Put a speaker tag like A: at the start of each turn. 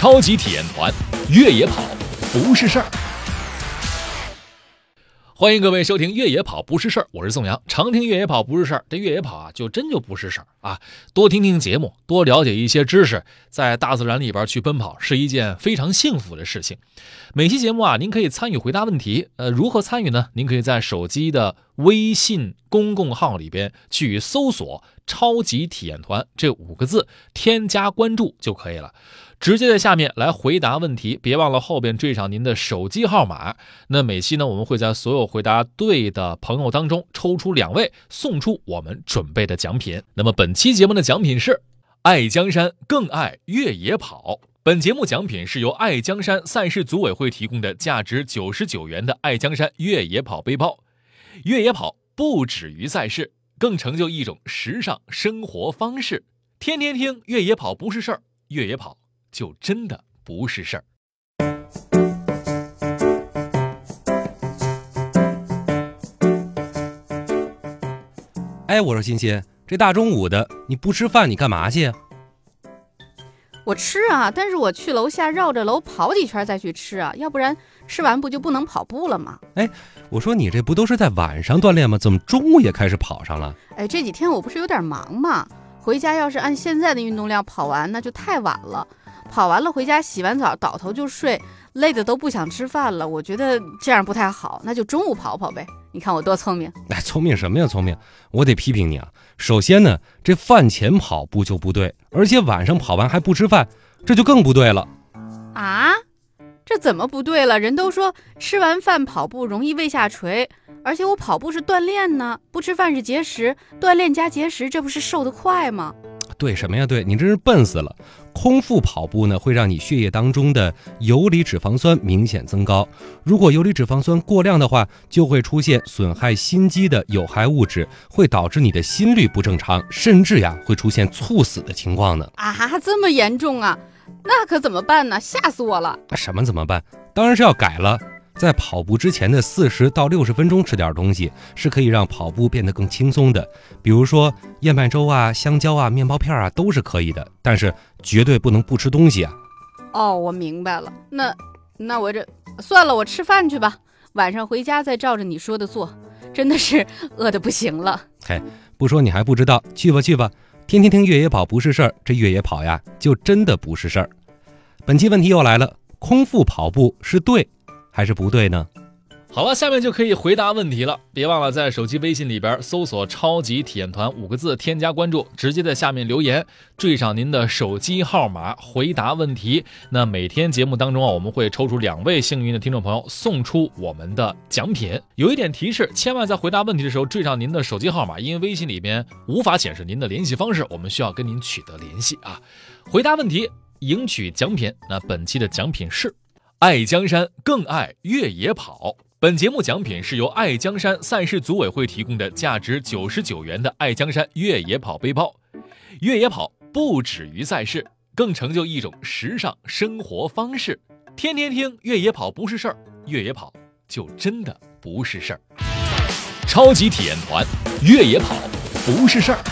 A: 超级体验团，越野跑不是事儿。欢迎各位收听《越野跑不是事儿》，我是宋阳。常听越野跑不是事儿，这越野跑啊，就真就不是事儿啊。多听听节目，多了解一些知识，在大自然里边去奔跑，是一件非常幸福的事情。每期节目啊，您可以参与回答问题。呃，如何参与呢？您可以在手机的微信公共号里边去搜索“超级体验团”这五个字，添加关注就可以了。直接在下面来回答问题，别忘了后边缀上您的手机号码。那每期呢，我们会在所有回答对的朋友当中抽出两位，送出我们准备的奖品。那么本期节目的奖品是爱江山更爱越野跑。本节目奖品是由爱江山赛事组委会提供的价值九十九元的爱江山越野跑背包。越野跑不止于赛事，更成就一种时尚生活方式。天天听越野跑不是事儿，越野跑。就真的不是事儿。
B: 哎，我说欣欣，这大中午的你不吃饭，你干嘛去呀？
C: 我吃啊，但是我去楼下绕着楼跑几圈再去吃啊，要不然吃完不就不能跑步了吗？
B: 哎，我说你这不都是在晚上锻炼吗？怎么中午也开始跑上了？
C: 哎，这几天我不是有点忙吗？回家要是按现在的运动量跑完，那就太晚了。跑完了回家洗完澡倒头就睡，累的都不想吃饭了。我觉得这样不太好，那就中午跑跑呗。你看我多聪明！
B: 哎，聪明什么呀？聪明！我得批评你啊。首先呢，这饭前跑步就不对，而且晚上跑完还不吃饭，这就更不对了。
C: 啊？这怎么不对了？人都说吃完饭跑步容易胃下垂，而且我跑步是锻炼呢，不吃饭是节食，锻炼加节食，这不是瘦得快吗？
B: 对什么呀？对你真是笨死了！空腹跑步呢，会让你血液当中的游离脂肪酸明显增高。如果游离脂肪酸过量的话，就会出现损害心肌的有害物质，会导致你的心率不正常，甚至呀会出现猝死的情况呢。
C: 啊，这么严重啊？那可怎么办呢？吓死我了！
B: 什么怎么办？当然是要改了。在跑步之前的四十到六十分钟吃点东西，是可以让跑步变得更轻松的。比如说燕麦粥啊、香蕉啊、面包片啊，都是可以的。但是绝对不能不吃东西啊！
C: 哦，我明白了。那那我这算了，我吃饭去吧。晚上回家再照着你说的做。真的是 饿得不行了。
B: 嘿，不说你还不知道。去吧去吧，天天听越野跑不是事儿。这越野跑呀，就真的不是事儿。本期问题又来了：空腹跑步是对？还是不对呢？
A: 好了，下面就可以回答问题了。别忘了在手机微信里边搜索“超级体验团”五个字，添加关注，直接在下面留言，缀上您的手机号码，回答问题。那每天节目当中啊，我们会抽出两位幸运的听众朋友，送出我们的奖品。有一点提示，千万在回答问题的时候缀上您的手机号码，因为微信里边无法显示您的联系方式，我们需要跟您取得联系啊。回答问题，赢取奖品。那本期的奖品是。爱江山更爱越野跑。本节目奖品是由爱江山赛事组委会提供的价值九十九元的爱江山越野跑背包。越野跑不止于赛事，更成就一种时尚生活方式。天天听越野跑不是事儿，越野跑就真的不是事儿。超级体验团，越野跑不是事儿。